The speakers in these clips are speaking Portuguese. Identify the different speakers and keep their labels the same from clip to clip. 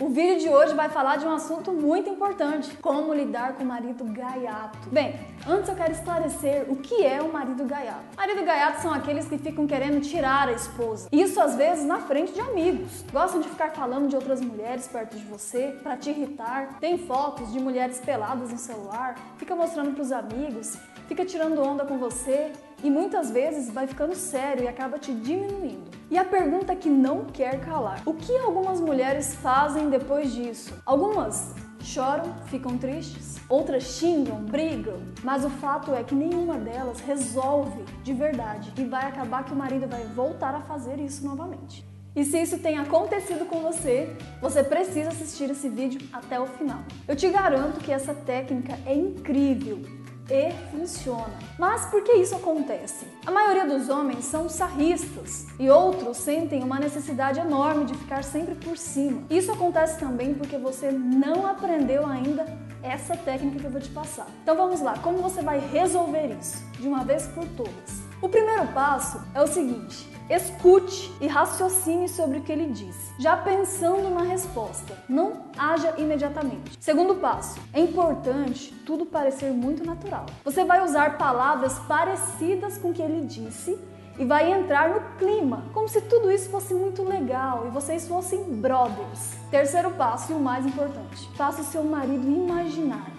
Speaker 1: O vídeo de hoje vai falar de um assunto muito importante: como lidar com o marido gaiato. Bem, antes eu quero esclarecer o que é o marido gaiato. Marido gaiato são aqueles que ficam querendo tirar a esposa. Isso às vezes na frente de amigos. Gostam de ficar falando de outras mulheres perto de você para te irritar. Tem fotos de mulheres peladas no celular, fica mostrando para os amigos, fica tirando onda com você e muitas vezes vai ficando sério e acaba te diminuindo. E a pergunta que não quer calar: o que algumas mulheres fazem depois disso? Algumas choram, ficam tristes, outras xingam, brigam, mas o fato é que nenhuma delas resolve de verdade e vai acabar que o marido vai voltar a fazer isso novamente. E se isso tem acontecido com você, você precisa assistir esse vídeo até o final. Eu te garanto que essa técnica é incrível e funciona. Mas por que isso acontece? A maioria dos homens são sarristas e outros sentem uma necessidade enorme de ficar sempre por cima. Isso acontece também porque você não aprendeu ainda essa técnica que eu vou te passar. Então vamos lá, como você vai resolver isso de uma vez por todas? O primeiro passo é o seguinte: Escute e raciocine sobre o que ele disse, já pensando na resposta. Não haja imediatamente. Segundo passo: é importante tudo parecer muito natural. Você vai usar palavras parecidas com o que ele disse e vai entrar no clima, como se tudo isso fosse muito legal e vocês fossem brothers. Terceiro passo e o mais importante: faça o seu marido imaginar.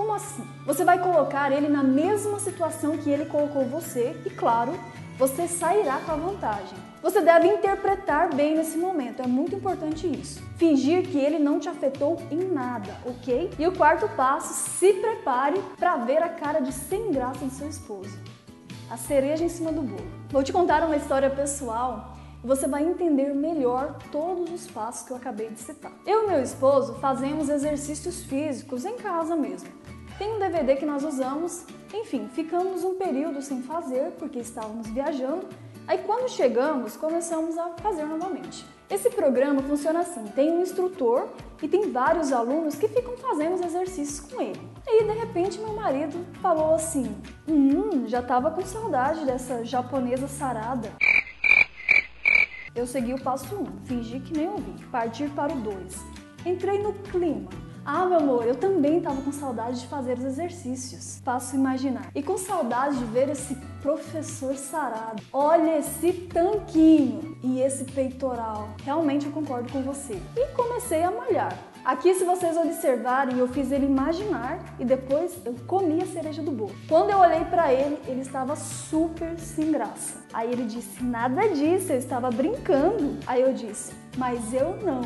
Speaker 1: Como assim? Você vai colocar ele na mesma situação que ele colocou você e, claro, você sairá com a vantagem. Você deve interpretar bem nesse momento, é muito importante isso. Fingir que ele não te afetou em nada, ok? E o quarto passo, se prepare para ver a cara de sem graça do seu esposo. A cereja em cima do bolo. Vou te contar uma história pessoal e você vai entender melhor todos os passos que eu acabei de citar. Eu e meu esposo fazemos exercícios físicos em casa mesmo. Tem um DVD que nós usamos, enfim, ficamos um período sem fazer porque estávamos viajando. Aí quando chegamos, começamos a fazer novamente. Esse programa funciona assim: tem um instrutor e tem vários alunos que ficam fazendo os exercícios com ele. Aí de repente meu marido falou assim: Hum, já tava com saudade dessa japonesa sarada. Eu segui o passo 1, um, fingi que nem ouvi, partir para o 2. Entrei no clima, ah, meu amor, eu também estava com saudade de fazer os exercícios. Faço imaginar. E com saudade de ver esse professor sarado. Olha esse tanquinho e esse peitoral. Realmente eu concordo com você. E comecei a malhar. Aqui, se vocês observarem, eu fiz ele imaginar e depois eu comi a cereja do bolo. Quando eu olhei para ele, ele estava super sem graça. Aí ele disse: Nada disso, eu estava brincando. Aí eu disse: Mas eu não.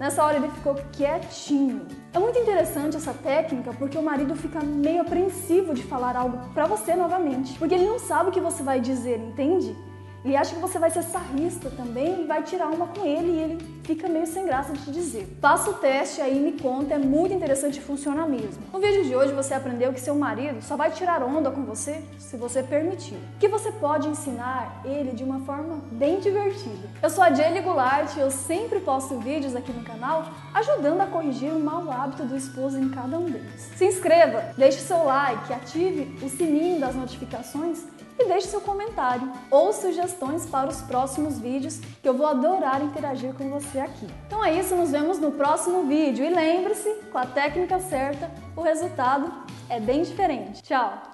Speaker 1: Nessa hora ele ficou quietinho. É muito interessante essa técnica porque o marido fica meio apreensivo de falar algo para você novamente, porque ele não sabe o que você vai dizer, entende? Ele acha que você vai ser sarrista também e vai tirar uma com ele e ele fica meio sem graça de te dizer. Faça o teste aí e me conta, é muito interessante e funciona mesmo. No vídeo de hoje você aprendeu que seu marido só vai tirar onda com você se você permitir. Que você pode ensinar ele de uma forma bem divertida. Eu sou a Jelly Goulart e eu sempre posto vídeos aqui no canal ajudando a corrigir o mau hábito do esposo em cada um deles. Se inscreva, deixe seu like, ative o sininho das notificações e deixe seu comentário ou sugestões para os próximos vídeos que eu vou adorar interagir com você aqui. Então é isso, nos vemos no próximo vídeo e lembre-se, com a técnica certa, o resultado é bem diferente. Tchau!